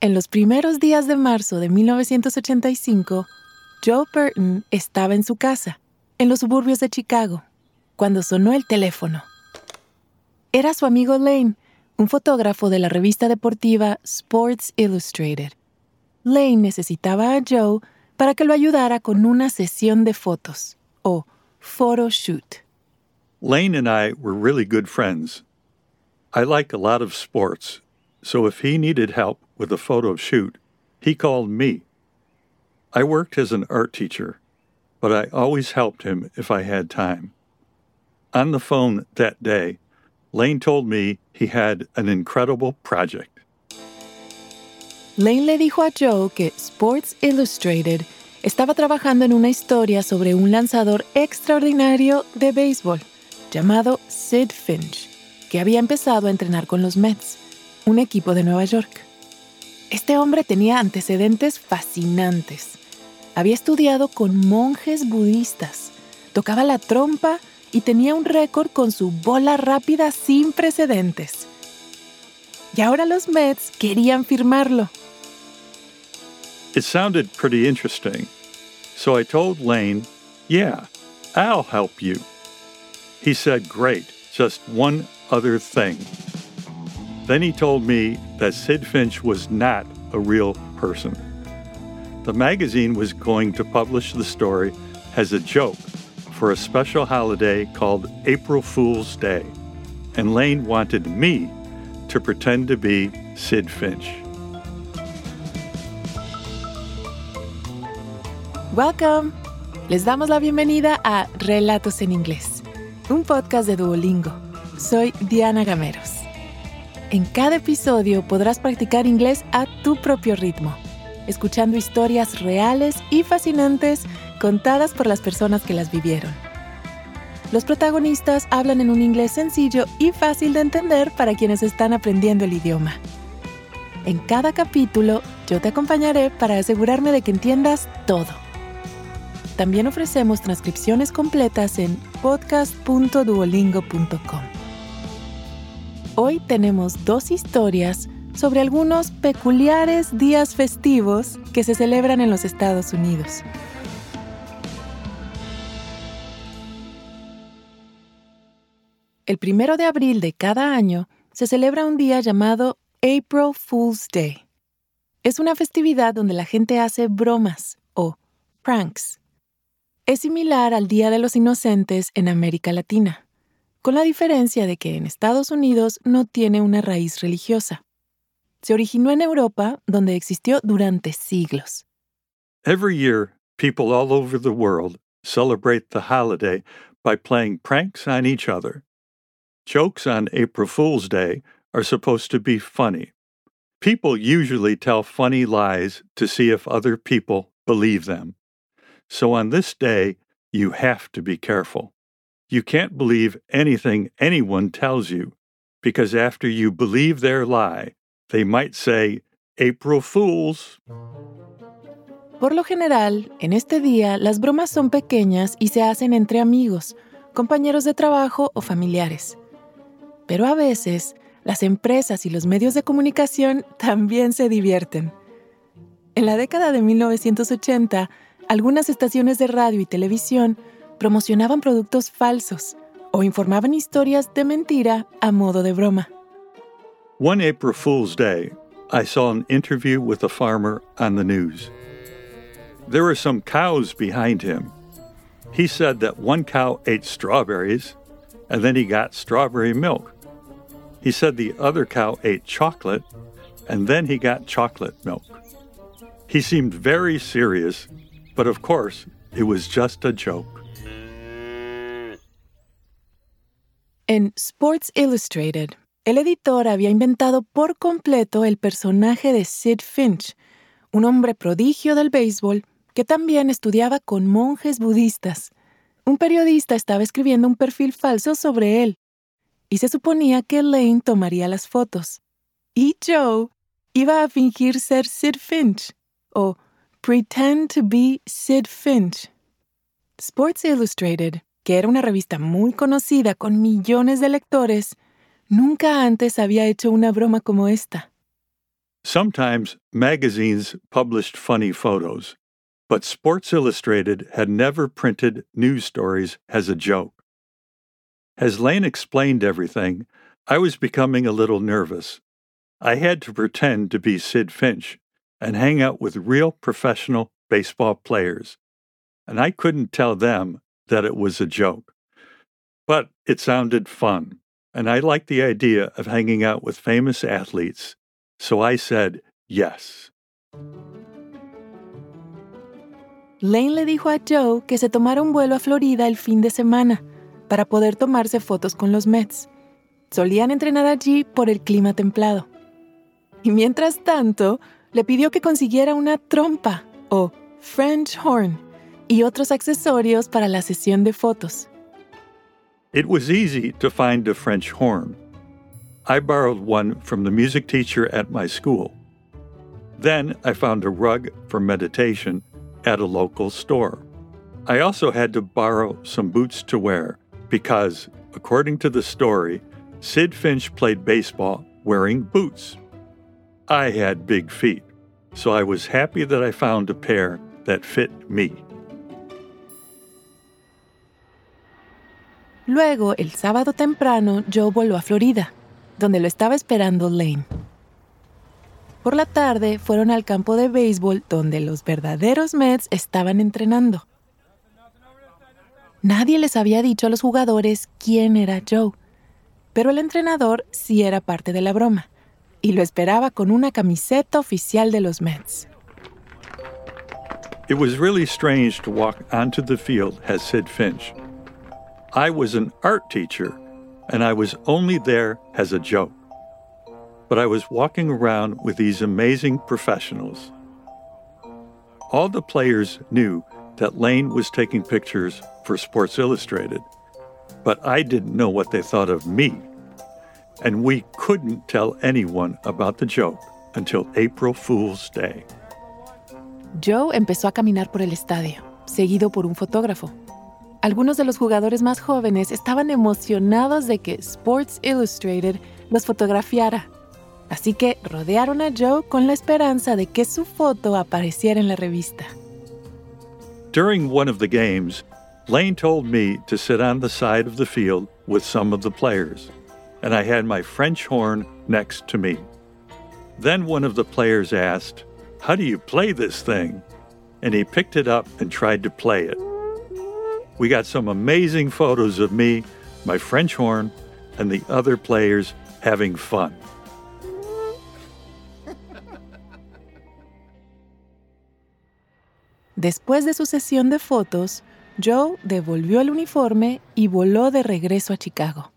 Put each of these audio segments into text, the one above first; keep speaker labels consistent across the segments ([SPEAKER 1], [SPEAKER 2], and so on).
[SPEAKER 1] En los primeros días de marzo de 1985, Joe Burton estaba en su casa, en los suburbios de Chicago, cuando sonó el teléfono. Era su amigo Lane, un fotógrafo de la revista deportiva Sports Illustrated. Lane necesitaba a Joe para que lo ayudara con una sesión de fotos, o photo shoot.
[SPEAKER 2] Lane and I were really good friends. I like a lot of sports, so if he needed help with a photo shoot, he called me. I worked as an art teacher, but I always helped him if I had time. On the phone that day, Lane told me he had an incredible project.
[SPEAKER 1] Lane le dijo a Joe que Sports Illustrated estaba trabajando en una historia sobre un lanzador extraordinario de béisbol llamado Sid Finch, que había empezado a entrenar con los Mets, un equipo de Nueva York. Este hombre tenía antecedentes fascinantes. Había estudiado con monjes budistas, tocaba la trompa y tenía un récord con su bola rápida sin precedentes. Y ahora los Mets querían firmarlo.
[SPEAKER 2] It sounded pretty interesting, so I told Lane, Yeah, I'll help you. He said, Great, just one other thing. Then he told me that Sid Finch was not a real person. The magazine was going to publish the story as a joke for a special holiday called April Fool's Day, and Lane wanted me to pretend to be Sid Finch.
[SPEAKER 1] Welcome. Les damos la bienvenida a Relatos en Inglés, un podcast de Duolingo. Soy Diana Gameros. En cada episodio podrás practicar inglés a tu propio ritmo, escuchando historias reales y fascinantes contadas por las personas que las vivieron. Los protagonistas hablan en un inglés sencillo y fácil de entender para quienes están aprendiendo el idioma. En cada capítulo yo te acompañaré para asegurarme de que entiendas todo. También ofrecemos transcripciones completas en podcast.duolingo.com. Hoy tenemos dos historias sobre algunos peculiares días festivos que se celebran en los Estados Unidos. El primero de abril de cada año se celebra un día llamado April Fool's Day. Es una festividad donde la gente hace bromas o pranks. Es similar al Día de los Inocentes en América Latina con la diferencia de que en Estados Unidos no tiene una raíz religiosa. Se originó en Europa, donde existió durante siglos.
[SPEAKER 2] Every year, people all over the world celebrate the holiday by playing pranks on each other. Jokes on April Fool's Day are supposed to be funny. People usually tell funny lies to see if other people believe them. So on this day, you have to be careful. You can't believe anything anyone tells you, because after you believe their lie, they might say, April Fools.
[SPEAKER 1] Por lo general, en este día las bromas son pequeñas y se hacen entre amigos, compañeros de trabajo o familiares. Pero a veces, las empresas y los medios de comunicación también se divierten. En la década de 1980, algunas estaciones de radio y televisión promocionaban productos falsos o informaban historias de mentira a modo de broma.
[SPEAKER 2] One April Fool's Day, I saw an interview with a farmer on the news. There were some cows behind him. He said that one cow ate strawberries and then he got strawberry milk. He said the other cow ate chocolate and then he got chocolate milk. He seemed very serious, but of course, it was just a joke.
[SPEAKER 1] En Sports Illustrated, el editor había inventado por completo el personaje de Sid Finch, un hombre prodigio del béisbol que también estudiaba con monjes budistas. Un periodista estaba escribiendo un perfil falso sobre él, y se suponía que Lane tomaría las fotos. Y Joe iba a fingir ser Sid Finch, o pretend to be Sid Finch. Sports Illustrated que era una revista muy conocida con millones de lectores, nunca antes había hecho una broma como esta.
[SPEAKER 2] Sometimes magazines published funny photos, but Sports Illustrated had never printed news stories as a joke. As Lane explained everything, I was becoming a little nervous. I had to pretend to be Sid Finch and hang out with real professional baseball players, and I couldn't tell them that it was a joke. But it sounded fun, and I liked the idea of hanging out with famous athletes so I said yes.
[SPEAKER 1] Lane le dijo a Joe que se tomara un vuelo a Florida el fin de semana para poder tomarse fotos con los Mets. Solían entrenar allí por el clima templado. Y mientras tanto, le pidió que consiguiera una trompa o French horn y otros accesorios para la sesión de fotos.
[SPEAKER 2] It was easy to find a French horn. I borrowed one from the music teacher at my school. Then I found a rug for meditation at a local store. I also had to borrow some boots to wear because, according to the story, Sid Finch played baseball wearing boots. I had big feet, so I was happy that I found a pair that fit me.
[SPEAKER 1] Luego, el sábado temprano, Joe voló a Florida. donde lo estaba esperando Lane. Por la tarde fueron al campo de béisbol donde los verdaderos Mets estaban entrenando. Nadie les había dicho a los jugadores quién era Joe, pero el entrenador sí era parte de la broma y lo esperaba con una camiseta oficial de los Mets.
[SPEAKER 2] It was really strange to walk onto the field as Sid Finch. I was an art teacher and I was only there as a joke. But I was walking around with these amazing professionals. All the players knew that Lane was taking pictures for Sports Illustrated, but I didn't know what they thought of me. And we couldn't tell anyone about the joke until April Fool's Day.
[SPEAKER 1] Joe empezó a caminar por el estadio, seguido por un fotógrafo. Algunos de los jugadores más jóvenes estaban emocionados de que Sports Illustrated los fotografiara. Así que rodearon a Joe con la esperanza de que su foto apareciera en la revista.
[SPEAKER 2] During one of the games, Lane told me to sit on the side of the field with some of the players, and I had my French horn next to me. Then one of the players asked, How do you play this thing? And he picked it up and tried to play it. We got some amazing photos of me, my French horn, and the other players having fun.
[SPEAKER 1] Después de su sesión de fotos, Joe devolvió el uniforme y voló de regreso a Chicago.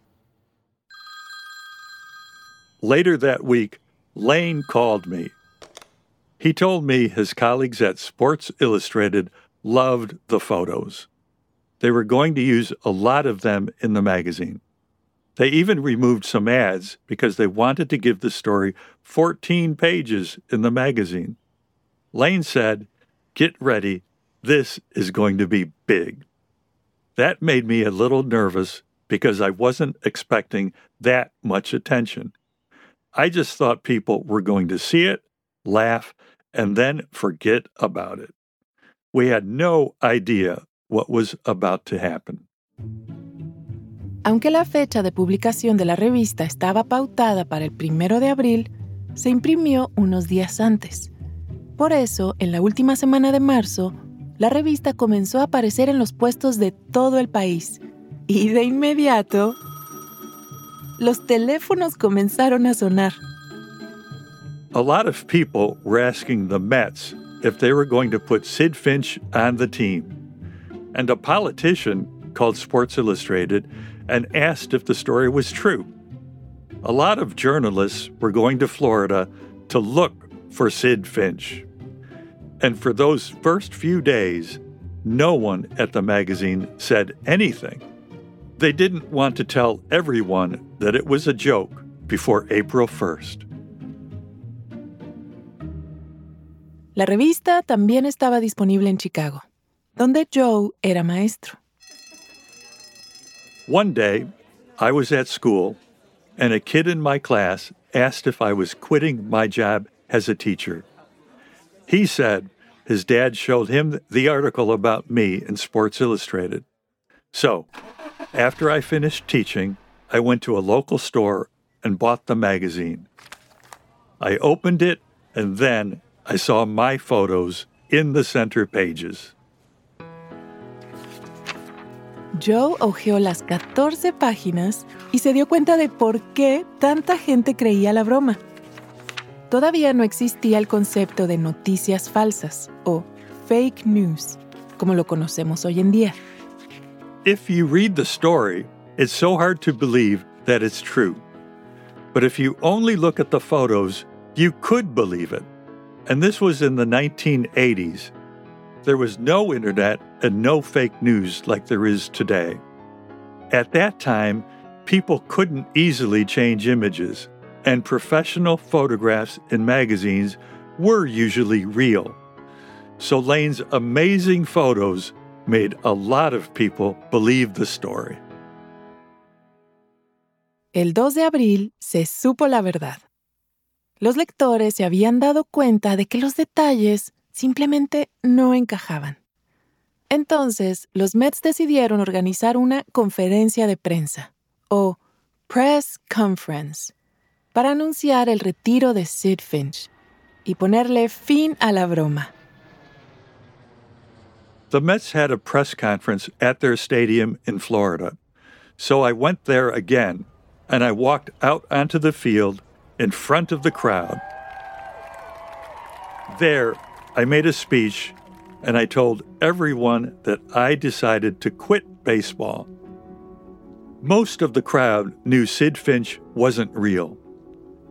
[SPEAKER 2] Later that week, Lane called me. He told me his colleagues at Sports Illustrated loved the photos. They were going to use a lot of them in the magazine. They even removed some ads because they wanted to give the story 14 pages in the magazine. Lane said, Get ready, this is going to be big. That made me a little nervous because I wasn't expecting that much attention. I just thought people were going to see it, laugh, and then forget about it. We had no idea what was about to happen.
[SPEAKER 1] Aunque la fecha de publicación de la revista estaba pautada para el primero de abril, se imprimió unos días antes. Por eso, en la última semana de marzo, la revista comenzó a aparecer en los puestos de todo el país. Y de inmediato, los teléfonos comenzaron a sonar.
[SPEAKER 2] A lot of people were asking the Mets if they were going to put Sid Finch on the team. And a politician called Sports Illustrated and asked if the story was true. A lot of journalists were going to Florida to look for Sid Finch. And for those first few days, no one at the magazine said anything. They didn't want to tell everyone that it was a joke before April 1st.
[SPEAKER 1] La revista también estaba disponible en Chicago. Donde Joe era maestro.
[SPEAKER 2] One day, I was at school, and a kid in my class asked if I was quitting my job as a teacher. He said his dad showed him the article about me in Sports Illustrated. So, after I finished teaching, I went to a local store and bought the magazine. I opened it, and then I saw my photos in the center pages.
[SPEAKER 1] Joe hojeó las 14 páginas y se dio cuenta de por qué tanta gente creía la broma. Todavía no existía el concepto de noticias falsas o fake news, como lo conocemos hoy en día.
[SPEAKER 2] If you read the story, it's so hard to believe that it's true. But if you only look at the photos, you could believe it. And this was in the 1980s. There was no internet and no fake news like there is today. At that time, people couldn't easily change images, and professional photographs in magazines were usually real. So Lane's amazing photos made a lot of people believe the story.
[SPEAKER 1] El 2 de abril se supo la verdad. Los lectores se habían dado cuenta de que los detalles simplemente no encajaban. Entonces, los Mets decidieron organizar una conferencia de prensa, o press conference, para anunciar el retiro de Sid Finch y ponerle fin a la broma.
[SPEAKER 2] The Mets had a press conference at their stadium in Florida. So I went there again and I walked out onto the field in front of the crowd. There, I made a speech and I told everyone that I decided to quit baseball. Most of the crowd knew Sid Finch wasn't real,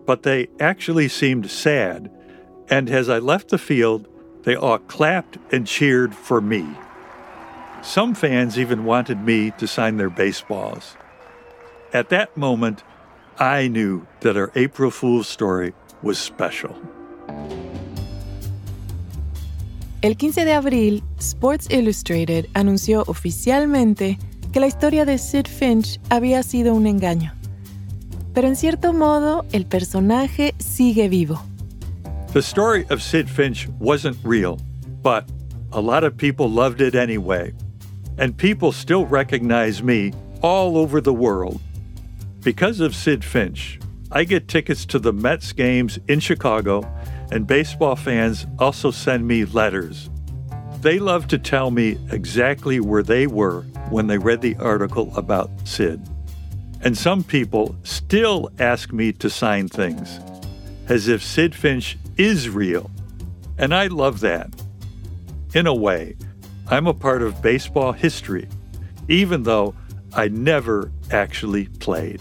[SPEAKER 2] but they actually seemed sad, and as I left the field, they all clapped and cheered for me. Some fans even wanted me to sign their baseballs. At that moment, I knew that our April Fool's story was special.
[SPEAKER 1] El 15 de abril, Sports Illustrated anunció oficialmente que la historia de Sid Finch había sido un engaño. Pero en cierto modo, el personaje sigue vivo.
[SPEAKER 2] The story of Sid Finch wasn't real, but a lot of people loved it anyway. And people still recognize me all over the world. Because of Sid Finch, I get tickets to the Mets games in Chicago, and baseball fans also send me letters. They love to tell me exactly where they were when they read the article about Sid. And some people still ask me to sign things, as if Sid Finch is real. And I love that. In a way, I'm a part of baseball history, even though I never actually played.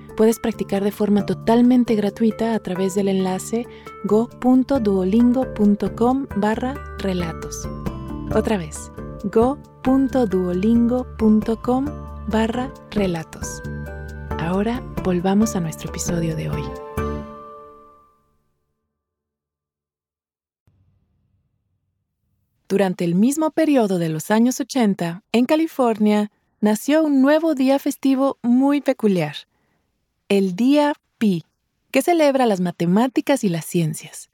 [SPEAKER 1] puedes practicar de forma totalmente gratuita a través del enlace go.duolingo.com barra relatos. Otra vez, go.duolingo.com barra relatos. Ahora volvamos a nuestro episodio de hoy. Durante el mismo periodo de los años 80, en California, nació un nuevo día festivo muy peculiar, el Día Pi, que celebra las matemáticas y las ciencias.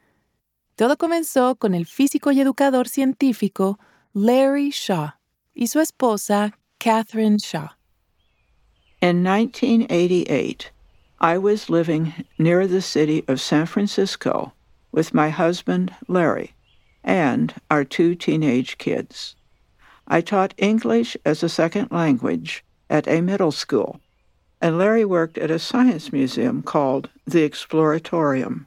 [SPEAKER 1] Todo comenzó con el físico y educador científico Larry Shaw y su esposa Catherine Shaw.
[SPEAKER 3] In 1988, I was living near the city of San Francisco with my husband, Larry, and our two teenage kids. I taught English as a second language at a middle school, and Larry worked at a science museum called the Exploratorium.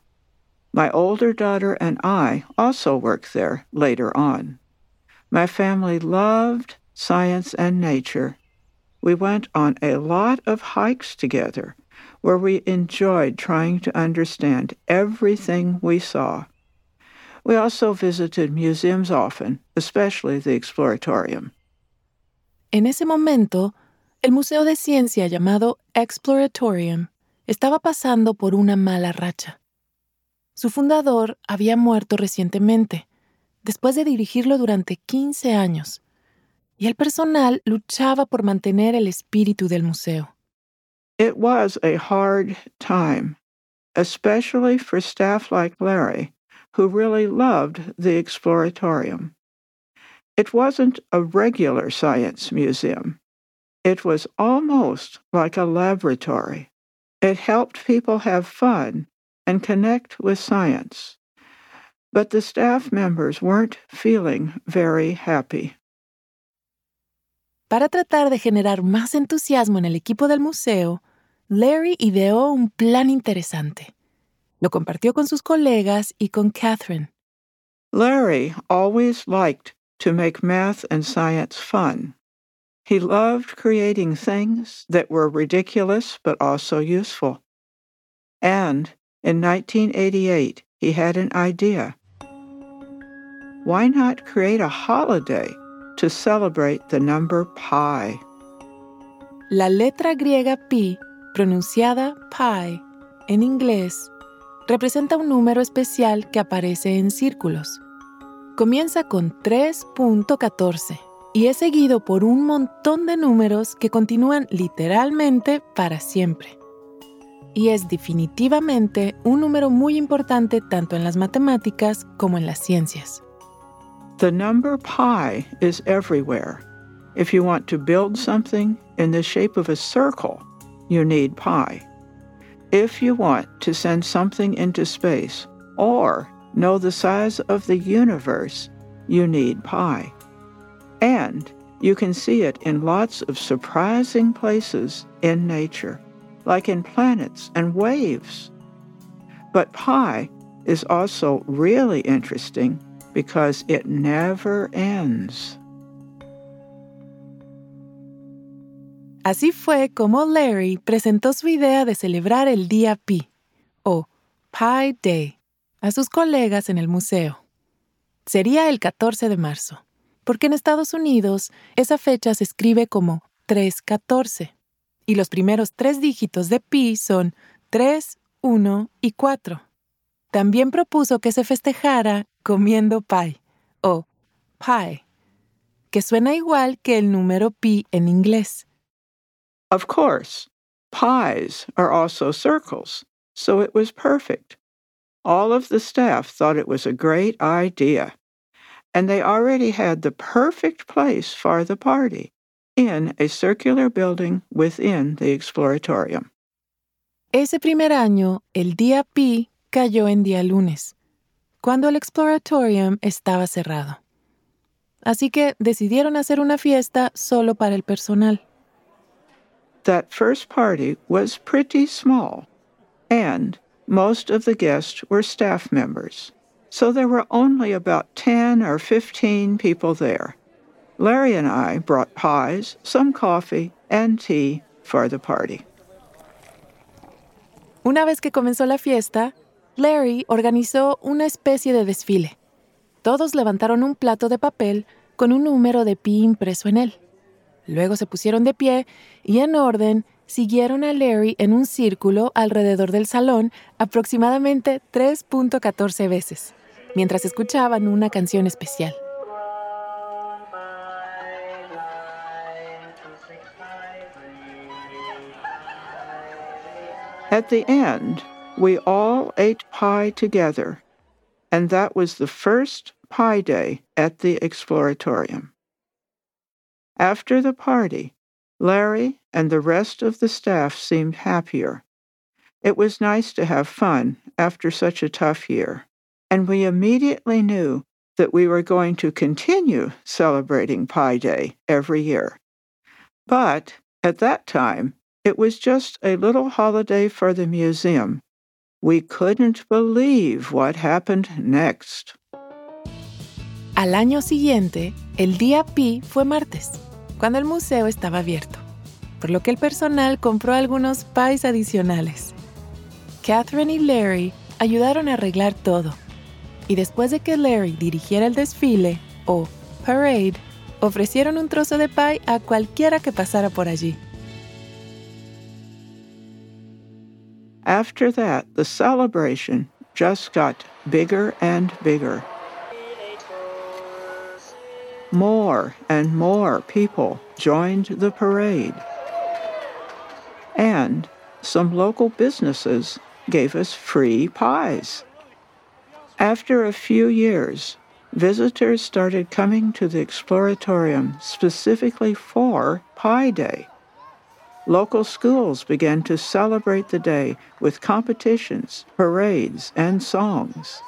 [SPEAKER 3] My older daughter and I also worked there later on. My family loved science and nature, we went on a lot of hikes together where we enjoyed trying to understand everything we saw. We also visited museums often, especially the Exploratorium.
[SPEAKER 1] En ese momento, el Museo de Ciencia llamado Exploratorium estaba pasando por una mala racha. Su fundador había muerto recientemente, después de dirigirlo durante 15 años, y el personal luchaba por mantener el espíritu del museo.
[SPEAKER 3] It was a hard time, especially for staff like Larry, who really loved the Exploratorium. It wasn't a regular science museum. It was almost like a laboratory. It helped people have fun and connect with science. But the staff members weren't feeling very happy.
[SPEAKER 1] Para tratar de generar más entusiasmo en el equipo del museo, Larry ideó un plan interesante. Lo compartió con sus colegas y con Catherine.
[SPEAKER 3] Larry always liked to make math and science fun. He loved creating things that were ridiculous but also useful. And in 1988, he had an idea. Why not create a holiday to celebrate the number pi?
[SPEAKER 1] La letra griega pi pronunciada pi en inglés, representa un número especial que aparece en círculos. Comienza con 3.14 y es seguido por un montón de números que continúan literalmente para siempre. Y es definitivamente un número muy importante tanto en las matemáticas como en las ciencias.
[SPEAKER 3] The number pi is everywhere. If you want to build something in the shape of a circle, you need pi. If you want to send something into space or know the size of the universe, you need pi. And you can see it in lots of surprising places in nature, like in planets and waves. But pi is also really interesting because it never ends.
[SPEAKER 1] Así fue como Larry presentó su idea de celebrar el Día Pi, o Pi Day, a sus colegas en el museo. Sería el 14 de marzo, porque en Estados Unidos esa fecha se escribe como 314, y los primeros tres dígitos de pi son 3, 1 y 4. También propuso que se festejara comiendo pie, o pie, que suena igual que el número pi en inglés.
[SPEAKER 3] Of course, pies are also circles, so it was perfect. All of the staff thought it was a great idea, and they already had the perfect place for the party in a circular building within the Exploratorium.
[SPEAKER 1] Ese primer año, el día pi cayó en día lunes, cuando el Exploratorium estaba cerrado. Así que decidieron hacer una fiesta solo para el personal.
[SPEAKER 3] That first party was pretty small, and most of the guests were staff members, so there were only about 10 or 15 people there. Larry and I brought pies, some coffee, and tea for the party.
[SPEAKER 1] Una vez que comenzó la fiesta, Larry organizó una especie de desfile. Todos levantaron un plato de papel con un número de pi impreso en él. Luego se pusieron de pie y en orden siguieron a Larry en un círculo alrededor del salón aproximadamente 3.14 veces, mientras escuchaban una canción especial.
[SPEAKER 3] At the end, we all ate pie together, and that was the first Pi Day at the Exploratorium. After the party, Larry and the rest of the staff seemed happier. It was nice to have fun after such a tough year, and we immediately knew that we were going to continue celebrating Pi Day every year. But at that time, it was just a little holiday for the museum. We couldn't believe what happened next.
[SPEAKER 1] Al año siguiente, el día pi fue martes, cuando el museo estaba abierto. por lo que el personal compró algunos pies adicionales. Catherine y Larry ayudaron a arreglar todo, y después de que Larry dirigiera el desfile, o parade, ofrecieron un trozo de pie a cualquiera que pasara por allí.
[SPEAKER 3] After that, the celebration just got bigger and bigger. More and more people joined the parade. And some local businesses gave us free pies. After a few years, visitors started coming to the Exploratorium specifically for Pi Day. Local schools began to celebrate the day with competitions, parades, and songs.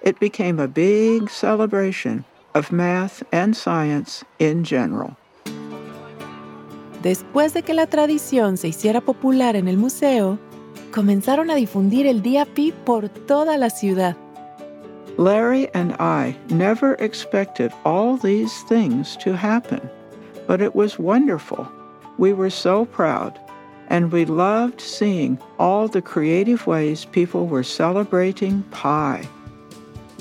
[SPEAKER 3] It became a big celebration of math and science in general.
[SPEAKER 1] Después de que la tradición se hiciera popular en el museo, comenzaron a difundir el Día Pi por toda la ciudad.
[SPEAKER 3] Larry and I never expected all these things to happen, but it was wonderful. We were so proud, and we loved seeing all the creative ways people were celebrating pi.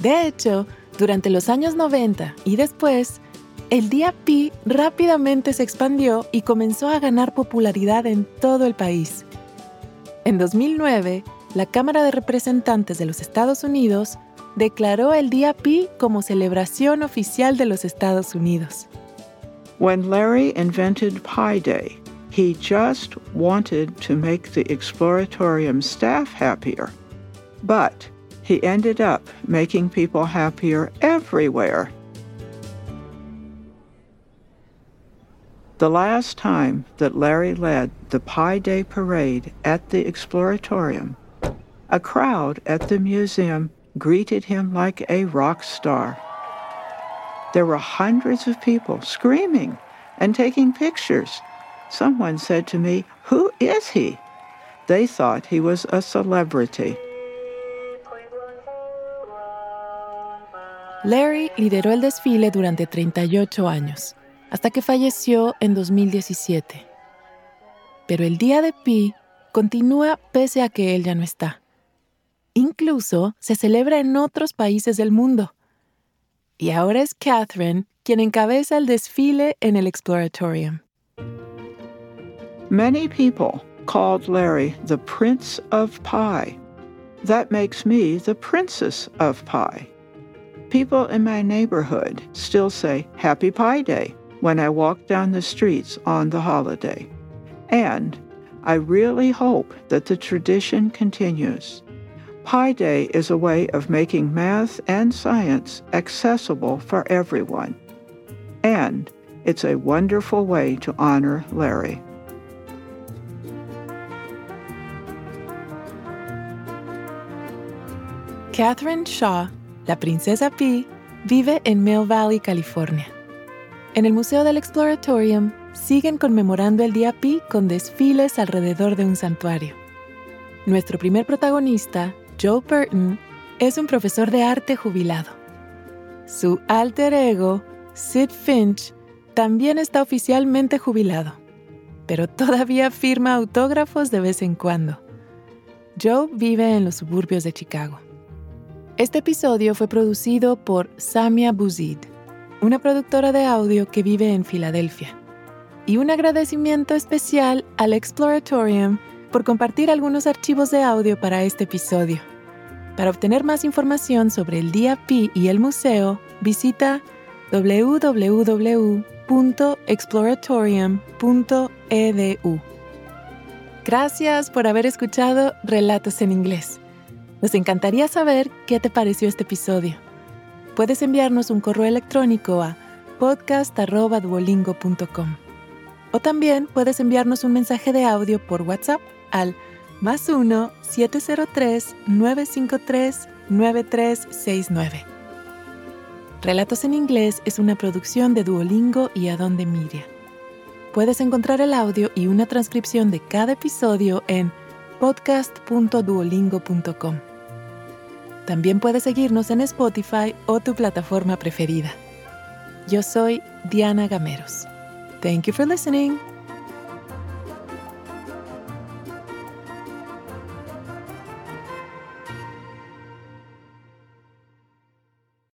[SPEAKER 1] De hecho, durante los años 90 y después, el Día Pi rápidamente se expandió y comenzó a ganar popularidad en todo el país. En 2009, la Cámara de Representantes de los Estados Unidos declaró el Día Pi como celebración oficial de los Estados Unidos.
[SPEAKER 3] When Larry invented Pi Day, he just wanted to make the Exploratorium staff happier. But he ended up making people happier everywhere. The last time that Larry led the Pi Day parade at the Exploratorium, a crowd at the museum greeted him like a rock star. There were hundreds of people screaming and taking pictures. Someone said to me, Who is he? They thought he was a celebrity.
[SPEAKER 1] Larry lideró el desfile durante 38 años, hasta que falleció en 2017. Pero el Día de Pi continúa pese a que él ya no está. Incluso se celebra en otros países del mundo. Y ahora es Catherine quien encabeza el desfile en el Exploratorium.
[SPEAKER 3] Many people called Larry the Prince of Pie. That makes me the Princess of Pie. People in my neighborhood still say Happy Pi Day when I walk down the streets on the holiday. And I really hope that the tradition continues. Pi Day is a way of making math and science accessible for everyone. And it's a wonderful way to honor Larry.
[SPEAKER 1] Catherine Shaw, la princesa Pi, vive en Mill Valley, California. En el Museo del Exploratorium siguen conmemorando el Día Pi con desfiles alrededor de un santuario. Nuestro primer protagonista, Joe Burton es un profesor de arte jubilado. Su alter ego, Sid Finch, también está oficialmente jubilado, pero todavía firma autógrafos de vez en cuando. Joe vive en los suburbios de Chicago. Este episodio fue producido por Samia Buzid, una productora de audio que vive en Filadelfia. Y un agradecimiento especial al Exploratorium por compartir algunos archivos de audio para este episodio. Para obtener más información sobre el Día Pi y el museo, visita www.exploratorium.edu. Gracias por haber escuchado Relatos en Inglés. Nos encantaría saber qué te pareció este episodio. Puedes enviarnos un correo electrónico a podcast.duolingo.com o también puedes enviarnos un mensaje de audio por WhatsApp al más 1-703-953-9369. Relatos en inglés es una producción de Duolingo y Adonde Media. Puedes encontrar el audio y una transcripción de cada episodio en podcast.duolingo.com. También puedes seguirnos en Spotify o tu plataforma preferida. Yo soy Diana Gameros. Thank you for listening.